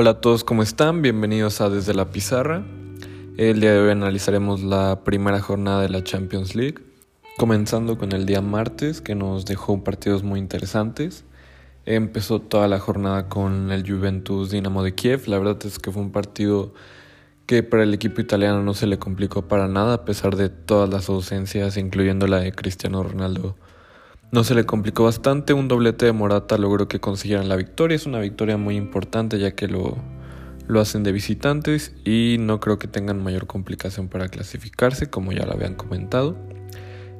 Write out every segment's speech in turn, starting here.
Hola a todos, ¿cómo están? Bienvenidos a Desde la Pizarra. El día de hoy analizaremos la primera jornada de la Champions League, comenzando con el día martes que nos dejó partidos muy interesantes. Empezó toda la jornada con el Juventus Dinamo de Kiev. La verdad es que fue un partido que para el equipo italiano no se le complicó para nada a pesar de todas las ausencias, incluyendo la de Cristiano Ronaldo no se le complicó bastante, un doblete de Morata logró que consiguieran la victoria, es una victoria muy importante ya que lo, lo hacen de visitantes y no creo que tengan mayor complicación para clasificarse, como ya lo habían comentado.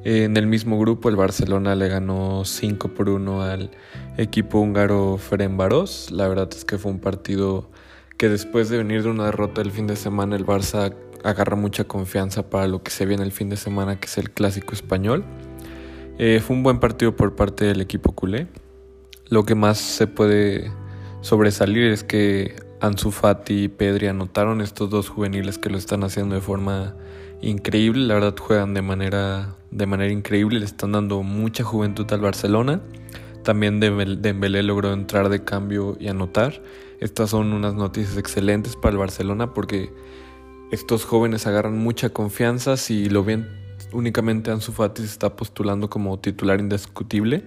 En el mismo grupo el Barcelona le ganó 5 por 1 al equipo húngaro Ferencváros. La verdad es que fue un partido que después de venir de una derrota el fin de semana el Barça agarra mucha confianza para lo que se viene el fin de semana que es el clásico español. Eh, fue un buen partido por parte del equipo culé. Lo que más se puede sobresalir es que Ansu Fati y Pedri anotaron estos dos juveniles que lo están haciendo de forma increíble. La verdad juegan de manera, de manera increíble, le están dando mucha juventud al Barcelona. También Dembélé logró entrar de cambio y anotar. Estas son unas noticias excelentes para el Barcelona porque estos jóvenes agarran mucha confianza si lo ven únicamente Ansu Fati se está postulando como titular indiscutible.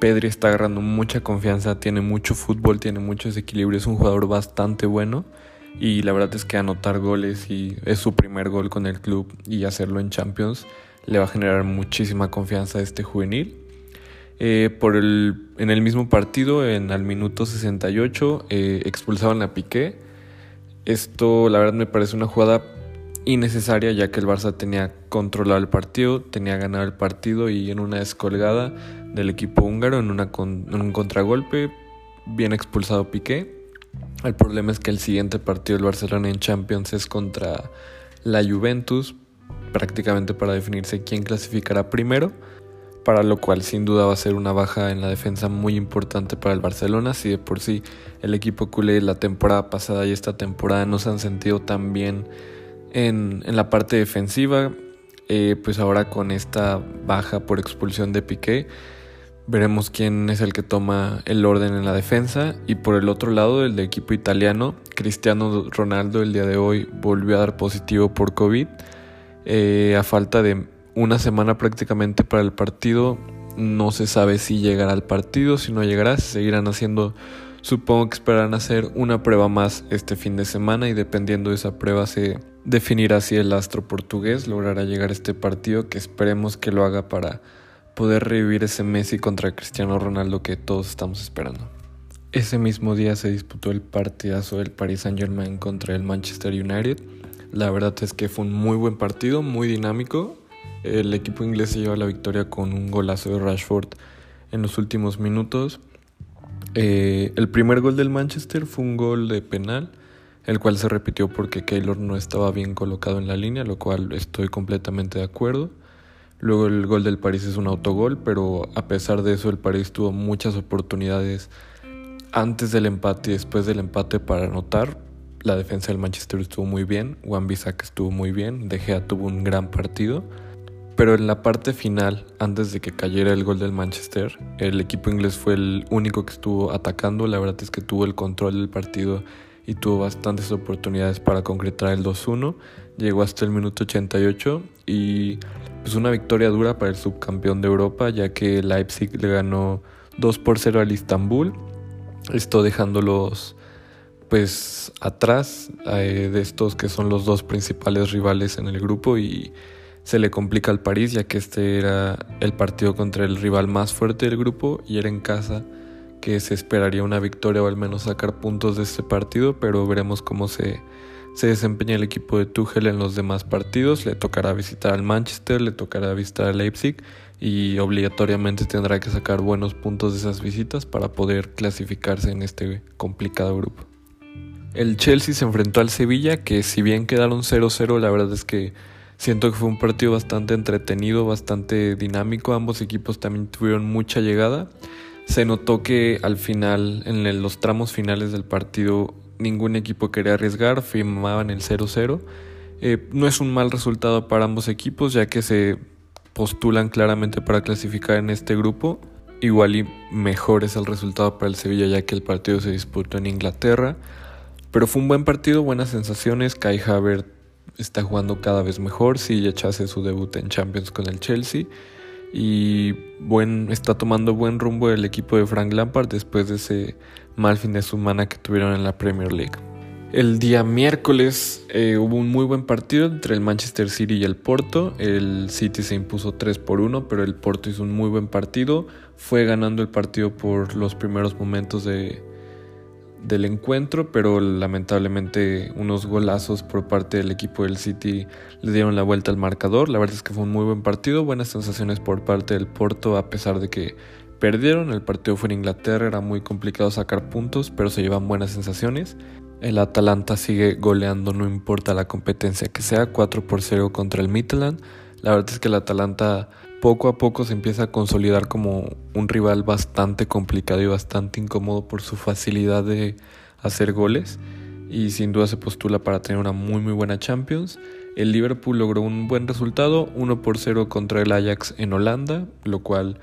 Pedri está agarrando mucha confianza, tiene mucho fútbol, tiene mucho desequilibrio, es un jugador bastante bueno y la verdad es que anotar goles y es su primer gol con el club y hacerlo en Champions le va a generar muchísima confianza a este juvenil. Eh, por el, en el mismo partido, en al minuto 68, eh, expulsaban a Piqué. Esto la verdad me parece una jugada innecesaria ya que el Barça tenía controlado el partido, tenía ganado el partido y en una descolgada del equipo húngaro en, una en un contragolpe bien expulsado Piqué. El problema es que el siguiente partido del Barcelona en Champions es contra la Juventus, prácticamente para definirse quién clasificará primero, para lo cual sin duda va a ser una baja en la defensa muy importante para el Barcelona, si de por sí el equipo culé la temporada pasada y esta temporada no se han sentido tan bien en, la parte defensiva, eh, pues ahora con esta baja por expulsión de Piqué, veremos quién es el que toma el orden en la defensa. Y por el otro lado, el de equipo italiano, Cristiano Ronaldo el día de hoy volvió a dar positivo por COVID. Eh, a falta de una semana prácticamente para el partido, no se sabe si llegará al partido, si no llegará, si seguirán haciendo Supongo que esperarán hacer una prueba más este fin de semana y dependiendo de esa prueba se definirá si el astro portugués logrará llegar a este partido que esperemos que lo haga para poder revivir ese Messi contra Cristiano Ronaldo que todos estamos esperando. Ese mismo día se disputó el partidazo del Paris Saint Germain contra el Manchester United. La verdad es que fue un muy buen partido, muy dinámico. El equipo inglés se lleva la victoria con un golazo de Rashford en los últimos minutos. Eh, el primer gol del Manchester fue un gol de penal, el cual se repitió porque Keylor no estaba bien colocado en la línea, lo cual estoy completamente de acuerdo. Luego el gol del París es un autogol, pero a pesar de eso el París tuvo muchas oportunidades antes del empate y después del empate para anotar. La defensa del Manchester estuvo muy bien, Juan Bissaka estuvo muy bien, De Gea tuvo un gran partido. Pero en la parte final, antes de que cayera el gol del Manchester, el equipo inglés fue el único que estuvo atacando. La verdad es que tuvo el control del partido y tuvo bastantes oportunidades para concretar el 2-1. Llegó hasta el minuto 88 y pues una victoria dura para el subcampeón de Europa, ya que Leipzig le ganó 2 por 0 al Istanbul. Esto dejándolos pues atrás eh, de estos que son los dos principales rivales en el grupo y se le complica al París ya que este era el partido contra el rival más fuerte del grupo y era en casa que se esperaría una victoria o al menos sacar puntos de este partido, pero veremos cómo se, se desempeña el equipo de Tuchel en los demás partidos. Le tocará visitar al Manchester, le tocará visitar al Leipzig y obligatoriamente tendrá que sacar buenos puntos de esas visitas para poder clasificarse en este complicado grupo. El Chelsea se enfrentó al Sevilla, que si bien quedaron 0-0, la verdad es que Siento que fue un partido bastante entretenido, bastante dinámico. Ambos equipos también tuvieron mucha llegada. Se notó que al final, en los tramos finales del partido, ningún equipo quería arriesgar, firmaban el 0-0. Eh, no es un mal resultado para ambos equipos, ya que se postulan claramente para clasificar en este grupo. Igual y mejor es el resultado para el Sevilla, ya que el partido se disputó en Inglaterra. Pero fue un buen partido, buenas sensaciones. Kai Havertz está jugando cada vez mejor. Sí, ya hace su debut en Champions con el Chelsea. Y buen, está tomando buen rumbo el equipo de Frank Lampard después de ese mal fin de semana que tuvieron en la Premier League. El día miércoles eh, hubo un muy buen partido entre el Manchester City y el Porto. El City se impuso 3 por 1, pero el Porto hizo un muy buen partido. Fue ganando el partido por los primeros momentos de, del encuentro, pero lamentablemente unos golazos por parte del equipo del City le dieron la vuelta al marcador. La verdad es que fue un muy buen partido, buenas sensaciones por parte del Porto a pesar de que perdieron. El partido fue en Inglaterra, era muy complicado sacar puntos, pero se llevan buenas sensaciones. El Atalanta sigue goleando, no importa la competencia que sea, 4 por 0 contra el Midland. La verdad es que el Atalanta poco a poco se empieza a consolidar como un rival bastante complicado y bastante incómodo por su facilidad de hacer goles y sin duda se postula para tener una muy muy buena Champions. El Liverpool logró un buen resultado, 1 por 0 contra el Ajax en Holanda, lo cual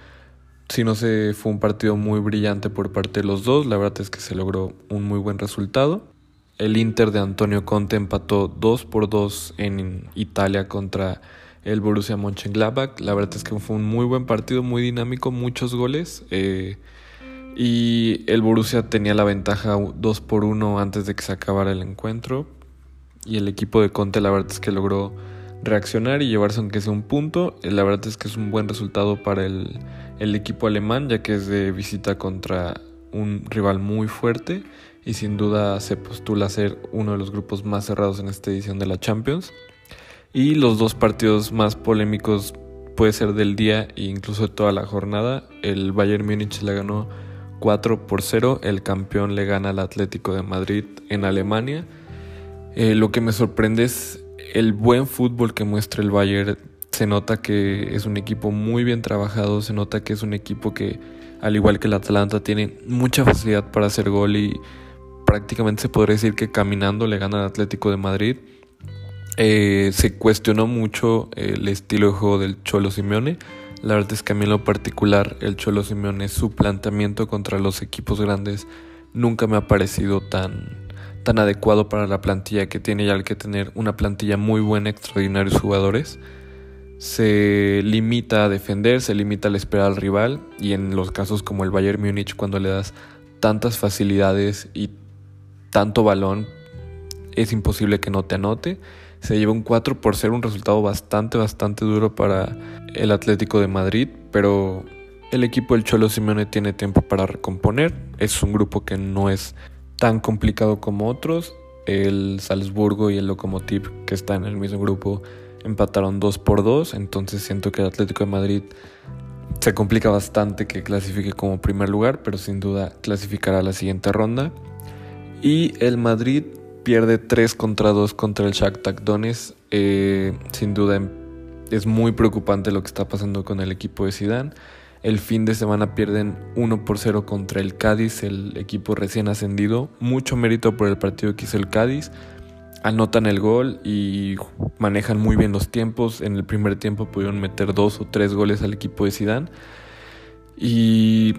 si no se fue un partido muy brillante por parte de los dos, la verdad es que se logró un muy buen resultado. El Inter de Antonio Conte empató 2 por 2 en Italia contra el Borussia Mönchengladbach. La verdad es que fue un muy buen partido, muy dinámico, muchos goles. Eh, y el Borussia tenía la ventaja 2 por 1 antes de que se acabara el encuentro. Y el equipo de Conte la verdad es que logró reaccionar y llevarse aunque sea un punto. Eh, la verdad es que es un buen resultado para el, el equipo alemán ya que es de visita contra un rival muy fuerte y sin duda se postula ser uno de los grupos más cerrados en esta edición de la Champions. Y los dos partidos más polémicos puede ser del día e incluso de toda la jornada. El Bayern Múnich le ganó 4 por 0, el campeón le gana al Atlético de Madrid en Alemania. Eh, lo que me sorprende es el buen fútbol que muestra el Bayern. Se nota que es un equipo muy bien trabajado, se nota que es un equipo que, al igual que el Atlanta, tiene mucha facilidad para hacer gol y prácticamente se podría decir que caminando le gana al Atlético de Madrid. Eh, se cuestionó mucho el estilo de juego del Cholo Simeone. La verdad es que a mí en lo particular el Cholo Simeone, su planteamiento contra los equipos grandes nunca me ha parecido tan, tan adecuado para la plantilla que tiene ya al que tener una plantilla muy buena, extraordinarios jugadores. Se limita a defender, se limita a esperar al rival y en los casos como el Bayern Múnich cuando le das tantas facilidades y tanto balón es imposible que no te anote se lleva un 4 por ser un resultado bastante, bastante duro para el Atlético de Madrid, pero el equipo del Cholo Simeone tiene tiempo para recomponer. Es un grupo que no es tan complicado como otros. El Salzburgo y el Lokomotiv, que están en el mismo grupo, empataron 2 por 2. Entonces siento que el Atlético de Madrid se complica bastante que clasifique como primer lugar, pero sin duda clasificará a la siguiente ronda. Y el Madrid pierde 3 contra 2 contra el Shakhtar Donetsk. Eh, sin duda es muy preocupante lo que está pasando con el equipo de Zidane. El fin de semana pierden 1 por 0 contra el Cádiz, el equipo recién ascendido. Mucho mérito por el partido que hizo el Cádiz. Anotan el gol y manejan muy bien los tiempos. En el primer tiempo pudieron meter dos o tres goles al equipo de Zidane. Y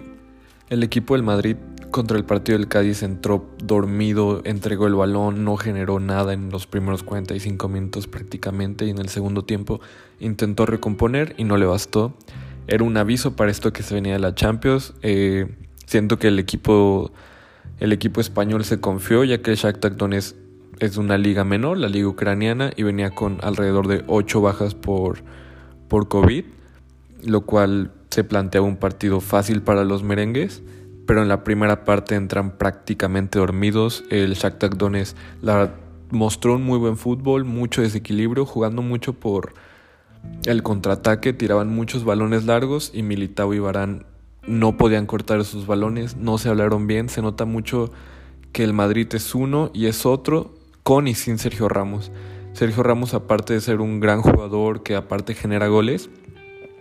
el equipo del Madrid contra el partido del Cádiz entró dormido, entregó el balón, no generó nada en los primeros 45 minutos prácticamente y en el segundo tiempo intentó recomponer y no le bastó. Era un aviso para esto que se venía de la Champions. Eh, siento que el equipo, el equipo español se confió ya que Shakhtar Donetsk es una liga menor, la liga ucraniana, y venía con alrededor de 8 bajas por, por COVID, lo cual se planteaba un partido fácil para los merengues pero en la primera parte entran prácticamente dormidos. El Shakhtar Donetsk la mostró un muy buen fútbol, mucho desequilibrio, jugando mucho por el contraataque, tiraban muchos balones largos y Militao y Barán no podían cortar esos balones, no se hablaron bien, se nota mucho que el Madrid es uno y es otro con y sin Sergio Ramos. Sergio Ramos aparte de ser un gran jugador que aparte genera goles,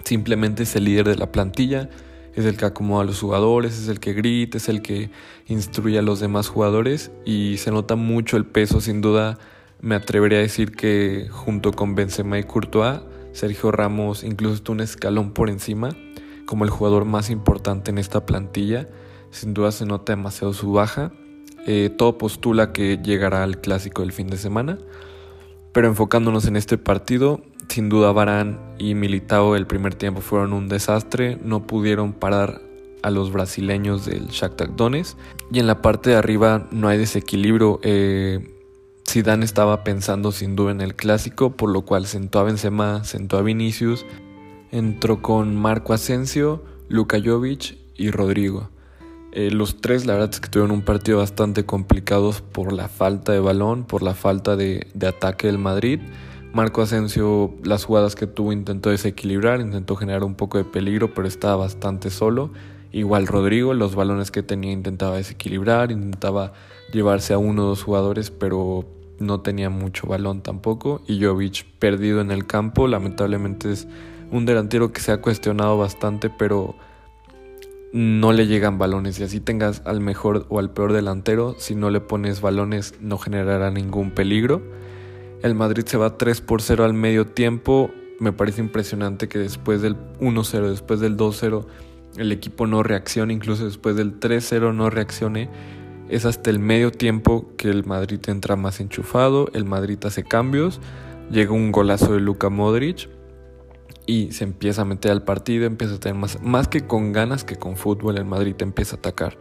simplemente es el líder de la plantilla, es el que acomoda a los jugadores, es el que grita, es el que instruye a los demás jugadores y se nota mucho el peso, sin duda me atrevería a decir que junto con Benzema y Courtois, Sergio Ramos incluso está un escalón por encima como el jugador más importante en esta plantilla, sin duda se nota demasiado su baja Eh, todo postula que llegará al clásico del fin de semana. Pero enfocándonos en este partido, sin duda Barán y Militao el primer tiempo fueron un desastre, no pudieron parar a los brasileños del Shakhtar Donetsk y en la parte de arriba no hay desequilibrio. Eh, estaba pensando sin duda en el clásico, por lo cual sentó a Benzema, sentó a Vinicius, entró con Marco Asensio, Luka Jovic y Rodrigo. Eh, los tres, la verdad es que tuvieron un partido bastante complicado por la falta de balón, por la falta de, ataque del Madrid. Marco Asensio, las jugadas que tuvo, intentó desequilibrar, intentó generar un poco de peligro, pero estaba bastante solo. Igual Rodrigo, los balones que tenía intentaba desequilibrar, intentaba llevarse a uno o dos jugadores, pero no tenía mucho balón tampoco. Y perdido en el campo, lamentablemente es un delantero que se ha cuestionado bastante, pero no le llegan balones. Y así tengas al mejor o al peor delantero, si no le pones balones no generará ningún peligro. El Madrid se va 3 por 0 al medio tiempo. Me parece impresionante que después del 1-0, después del 2-0 el equipo no reacciona, incluso después del 3-0 no reaccione. Es hasta el medio tiempo que el Madrid entra más enchufado, el Madrid hace cambios, llega un golazo de Luka Modric y se empieza a meter al partido, empieza a tener más, más que con ganas que con fútbol, el Madrid empieza a atacar.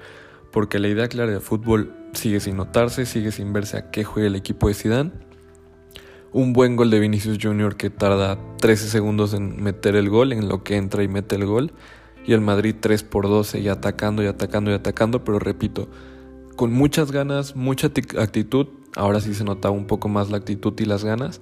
Porque la idea clara del fútbol sigue sin notarse, sigue sin verse a qué juega el equipo de Zidane. Un buen gol de Vinicius Jr. que tarda 13 segundos en meter el gol, en lo que entra y mete el gol y el Madrid 3 por 12 y atacando y atacando y atacando, pero repito, con muchas ganas, mucha actitud, ahora sí se notaba un poco más la actitud y las ganas,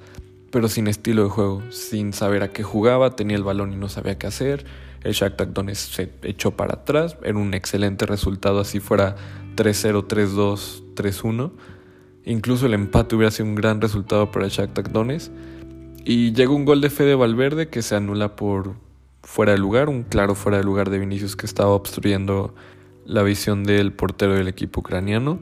pero sin estilo de juego, sin saber a qué jugaba, tenía el balón y no sabía qué hacer, el Shakhtar Donetsk se echó para atrás, era un excelente resultado así fuera 3-0, 3-2, 3-1, incluso el empate hubiera sido un gran resultado para el Shakhtar Donetsk, y llega un gol de Fede Valverde que se anula por fuera de lugar, un claro fuera de lugar de Vinicius que estaba obstruyendo la visión del portero del equipo ucraniano.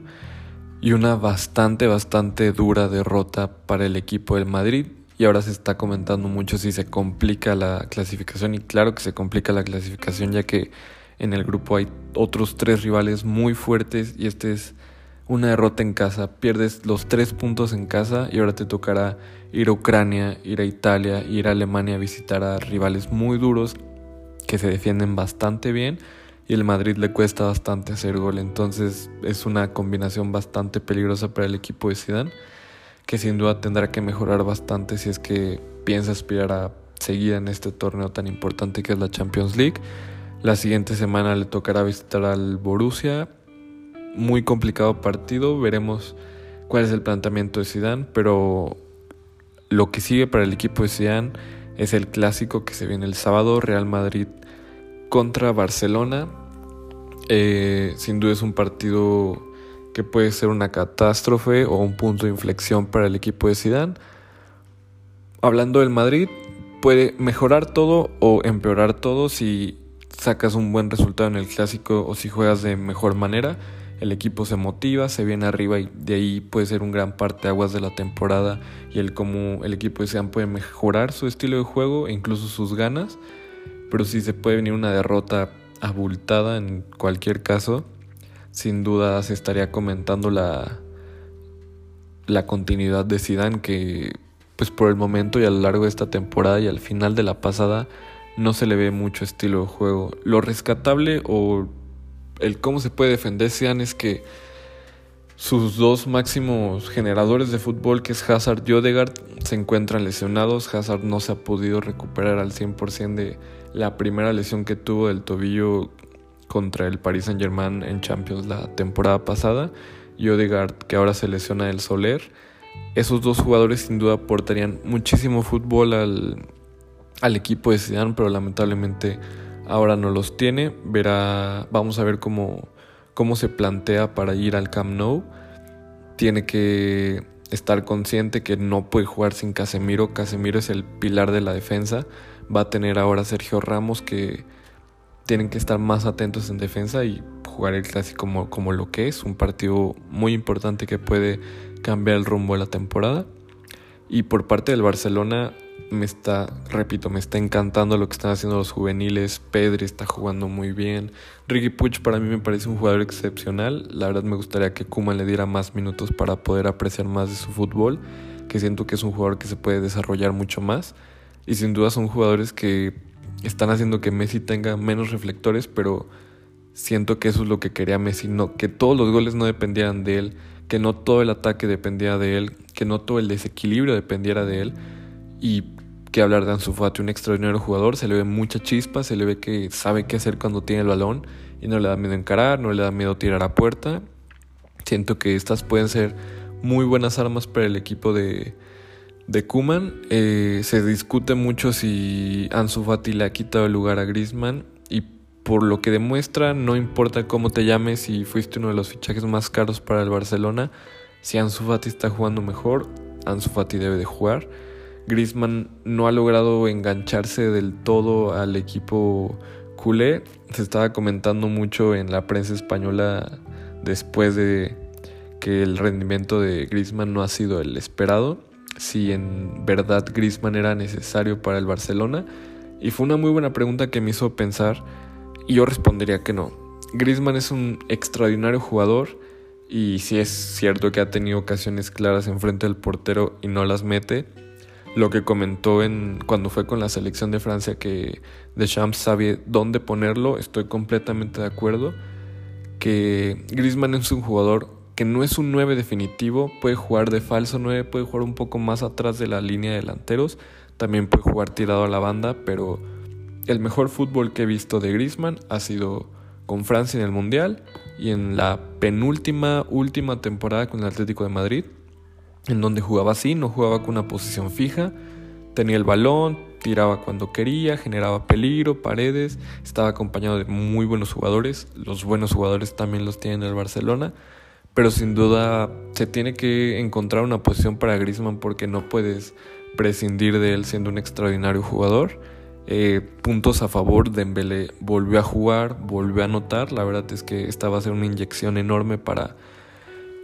Y una bastante, bastante dura derrota para el equipo del Madrid. Y ahora se está comentando mucho si se complica la clasificación y claro que se complica la clasificación ya que en el grupo hay otros tres rivales muy fuertes y este es una derrota en casa. Pierdes los tres puntos en casa y ahora te tocará ir a Ucrania, ir a Italia, ir a Alemania a visitar a rivales muy duros que se defienden bastante bien y el Madrid le cuesta bastante hacer gol, entonces es una combinación bastante peligrosa para el equipo de Zidane que sin duda tendrá que mejorar bastante si es que piensa aspirar a seguir en este torneo tan importante que es la Champions League. La siguiente semana le tocará visitar al Borussia. Muy complicado partido, veremos cuál es el planteamiento de Zidane, pero lo que sigue para el equipo de Zidane es el clásico que se viene el sábado, Real Madrid contra Barcelona. Eh, sin duda es un partido que puede ser una catástrofe o un punto de inflexión para el equipo de Zidane. Hablando del Madrid, puede mejorar todo o empeorar todo si sacas un buen resultado en el clásico o si juegas de mejor manera. El equipo se motiva, se viene arriba y de ahí puede ser un gran parte aguas de la temporada y el cómo el equipo de Sean puede mejorar su estilo de juego e incluso sus ganas, pero si se puede venir una derrota abultada en cualquier caso, sin duda se estaría comentando la la continuidad de Zidane que pues por el momento y a lo largo de esta temporada y al final de la pasada no se le ve mucho estilo de juego. Lo rescatable o el cómo se puede defender Zidane es que sus dos máximos generadores de fútbol, que es Hazard y Odegaard, se encuentran lesionados. Hazard no se ha podido recuperar al 100% de la primera lesión que tuvo del tobillo contra el Paris Saint Germain en Champions la temporada pasada. Y Odegaard, que ahora se lesiona del Soler. Esos dos jugadores sin duda aportarían muchísimo fútbol al, al equipo de Zidane, pero lamentablemente ahora no los tiene. Verá, vamos a ver cómo, cómo se plantea para ir al Camp Nou. Tiene que estar consciente que no puede jugar sin Casemiro. Casemiro es el pilar de la defensa. Va a tener ahora Sergio Ramos que tienen que estar más atentos en defensa y jugar el clásico como, como lo que es, un partido muy importante que puede cambiar el rumbo de la temporada. Y por parte del Barcelona me está, repito, me está encantando lo que están haciendo los juveniles. Pedri está jugando muy bien. Ricky Puig para mí me parece un jugador excepcional. La verdad me gustaría que Kuman le diera más minutos para poder apreciar más de su fútbol, que siento que es un jugador que se puede desarrollar mucho más. Y sin duda son jugadores que están haciendo que Messi tenga menos reflectores, pero siento que eso es lo que quería Messi, no, que todos los goles no dependieran de él, que no todo el ataque dependía de él, que no todo el desequilibrio dependiera de él. Y que hablar de Ansu Fati, un extraordinario jugador, se le ve mucha chispa, se le ve que sabe qué hacer cuando tiene el balón y no le da miedo encarar, no le da miedo tirar a puerta. Siento que estas pueden ser muy buenas armas para el equipo de, de Kuman. Eh, se discute mucho si Ansu Fati le ha quitado el lugar a Griezmann y por lo que demuestra, no importa cómo te llames, si fuiste uno de los fichajes más caros para el Barcelona, si Ansu Fati está jugando mejor, Ansu Fati debe de jugar. Griezmann no ha logrado engancharse del todo al equipo culé. Se estaba comentando mucho en la prensa española después de que el rendimiento de Griezmann no ha sido el esperado. Si en verdad Griezmann era necesario para el Barcelona. Y fue una muy buena pregunta que me hizo pensar y yo respondería que no. Griezmann es un extraordinario jugador y si es cierto que ha tenido ocasiones claras enfrente del portero y no las mete, lo que comentó en, cuando fue con la selección de Francia que Deschamps sabe dónde ponerlo, estoy completamente de acuerdo. Que Griezmann es un jugador que no es un 9 definitivo, puede jugar de falso 9, puede jugar un poco más atrás de la línea de delanteros, también puede jugar tirado a la banda, pero el mejor fútbol que he visto de Griezmann ha sido con Francia en el Mundial y en la penúltima, última temporada con el Atlético de Madrid en donde jugaba así, no jugaba con una posición fija, tenía el balón, tiraba cuando quería, generaba peligro, paredes, estaba acompañado de muy buenos jugadores, los buenos jugadores también los tiene el Barcelona, pero sin duda se tiene que encontrar una posición para Griezmann porque no puedes prescindir de él siendo un extraordinario jugador. Eh, puntos a favor, Dembélé volvió a jugar, volvió a anotar, la verdad es que esta va a ser una inyección enorme para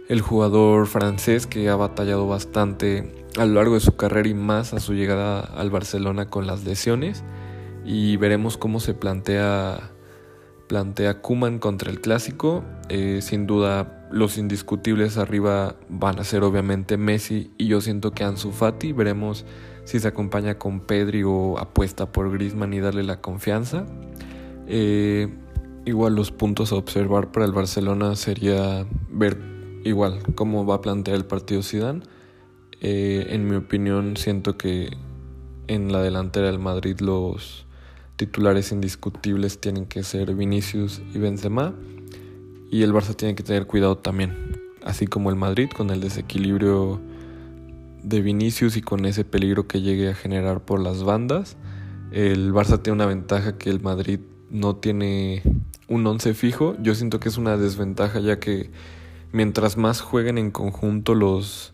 el jugador francés que ha batallado bastante a lo largo de su carrera y más a su llegada al Barcelona con las lesiones. Y veremos cómo se plantea plantea Kuman contra el clásico. Eh, sin duda los indiscutibles arriba van a ser obviamente Messi y yo siento que Ansu Fati veremos si se acompaña con Pedri o apuesta por Griezmann y darle la confianza eh, igual los puntos a observar para el Barcelona sería ver igual cómo va a plantear el partido Zidane. Eh, en mi opinión siento que en la delantera del Madrid los titulares indiscutibles tienen que ser Vinicius y Benzema y el Barça tiene que tener cuidado también, así como el Madrid con el desequilibrio de Vinicius y con ese peligro que llegue a generar por las bandas. El Barça tiene una ventaja que el Madrid no tiene un once fijo. Yo siento que es una desventaja ya que mientras más jueguen en conjunto los,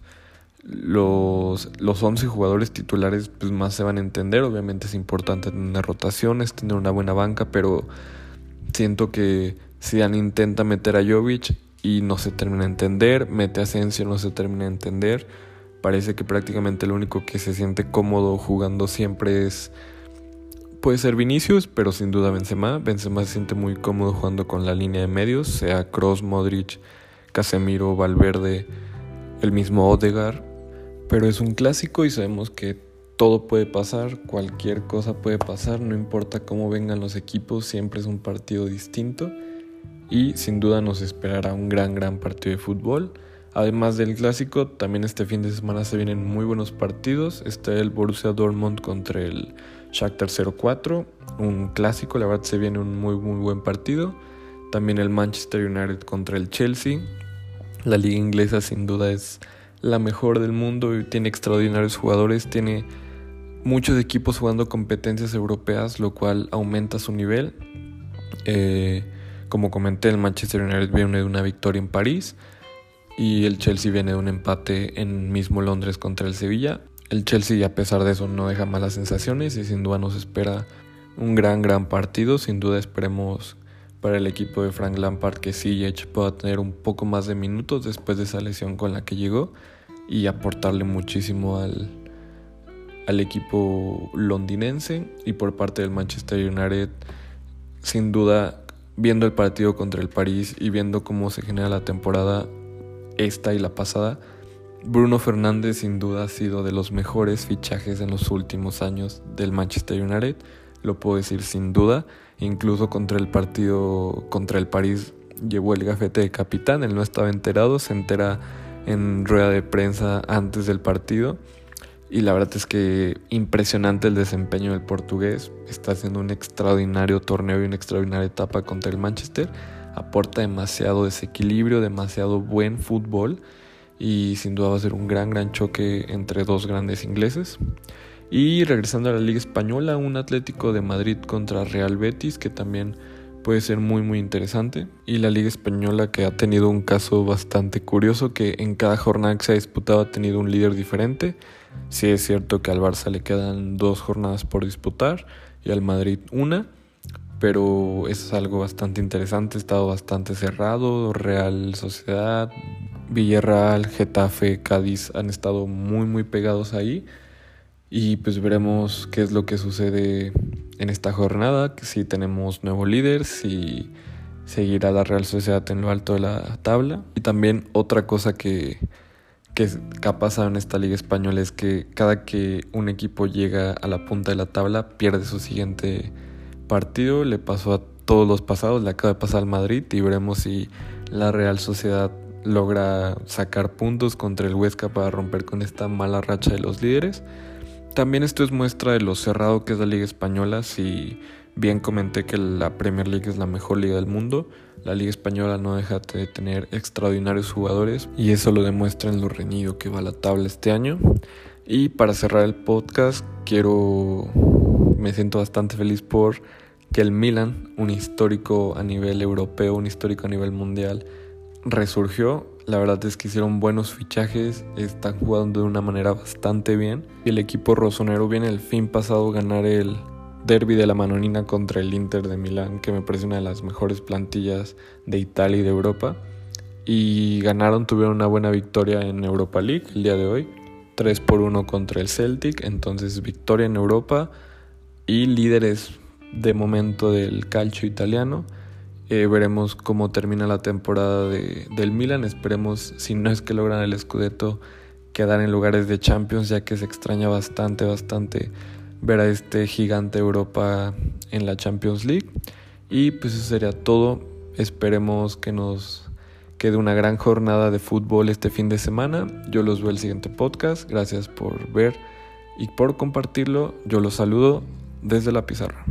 los, los 11 jugadores titulares, pues más se van a entender. Obviamente es importante tener rotaciones, tener una buena banca, pero siento que Zidane intenta meter a Jovic y no se termina de entender, mete a Asensio, no se termina de entender. Parece que prácticamente lo único que se siente cómodo jugando siempre es puede ser Vinicius, pero sin duda Benzema. Benzema se siente muy cómodo jugando con la línea de medios, sea Cross, Modric, Casemiro, Valverde, el mismo Odegar. Pero es un clásico y sabemos que todo puede pasar, cualquier cosa puede pasar, no importa cómo vengan los equipos, siempre es un partido distinto y sin duda nos esperará un gran, gran partido de fútbol. Además del clásico, también este fin de semana se vienen muy buenos partidos. Está el Borussia Dortmund contra el Shakhtar 04, un clásico, la verdad se viene un muy, muy buen partido. También el Manchester United contra el Chelsea, la liga inglesa sin duda es la mejor del mundo y tiene extraordinarios jugadores, tiene muchos equipos jugando competencias europeas, lo cual aumenta su nivel. Eh, como comenté, el Manchester United viene de una victoria en París y el Chelsea viene de un empate en mismo Londres contra el Sevilla. El Chelsea, a pesar de eso, no deja malas sensaciones y sin duda nos espera un gran, gran partido. Sin duda esperemos para el equipo de Frank Lampard que Ziyech pueda tener un poco más de minutos después de esa lesión con la que llegó y aportarle muchísimo al, al equipo londinense y por parte del Manchester United, sin duda, viendo el partido contra el París y viendo cómo se genera la temporada esta y la pasada, Bruno Fernández sin duda ha sido de los mejores fichajes en los últimos años del Manchester United, lo puedo decir sin duda, incluso contra el partido contra el París llevó el gafete de capitán, él no estaba enterado, se entera en rueda de prensa antes del partido y la verdad es que impresionante el desempeño del portugués. Está haciendo un extraordinario torneo y una extraordinaria etapa contra el Manchester. Aporta demasiado desequilibrio, demasiado buen fútbol. Y sin duda va a ser un gran, gran choque entre dos grandes ingleses. Y regresando a la Liga Española, un Atlético de Madrid contra Real Betis, que también puede ser muy muy interesante. Y la Liga Española que ha tenido un caso bastante curioso, que en cada jornada que se ha disputado ha tenido un líder diferente. Sí es cierto que al Barça le quedan dos jornadas por disputar y al Madrid una, pero es algo bastante interesante, ha estado bastante cerrado, Real Sociedad, Villarreal, Getafe, Cádiz han estado muy muy pegados ahí y pues veremos qué es lo que sucede en esta jornada, si tenemos nuevo líder, si seguirá la Real Sociedad en lo alto de la tabla y también otra cosa que que, ha pasado en esta liga española es que cada que un equipo llega a la punta de la tabla pierde su siguiente partido. Le pasó a todos los pasados, le acaba de pasar al Madrid y veremos si la Real Sociedad logra sacar puntos contra el Huesca para romper con esta mala racha de los líderes. También esto es muestra de lo cerrado que es la liga española. Si bien comenté que la Premier League es la mejor liga del mundo, la Liga Española no deja de tener extraordinarios jugadores y eso lo demuestra en lo reñido que va la tabla este año. Y para cerrar el podcast, quiero. Me siento bastante feliz por que el Milan, un histórico a nivel europeo, un histórico a nivel mundial, resurgió. La verdad es que hicieron buenos fichajes, están jugando de una manera bastante bien. Y el equipo rosonero viene el fin pasado a ganar el derby de la Manonina contra el Inter de Milán, que me parece una de las mejores plantillas de Italia y de Europa. Y ganaron, tuvieron una buena victoria en Europa League el día de hoy. 3 por 1 contra el Celtic, entonces victoria en Europa y líderes de momento del calcio italiano. Eh, veremos cómo termina la temporada de, del Milan. Esperemos, si no es que logran el Scudetto, quedar en lugares de Champions, ya que se extraña bastante, bastante ver a este gigante Europa en la Champions League. Y pues eso sería todo. Esperemos que nos quede una gran jornada de fútbol este fin de semana. Yo los veo el siguiente podcast. Gracias por ver y por compartirlo. Yo los saludo desde la pizarra.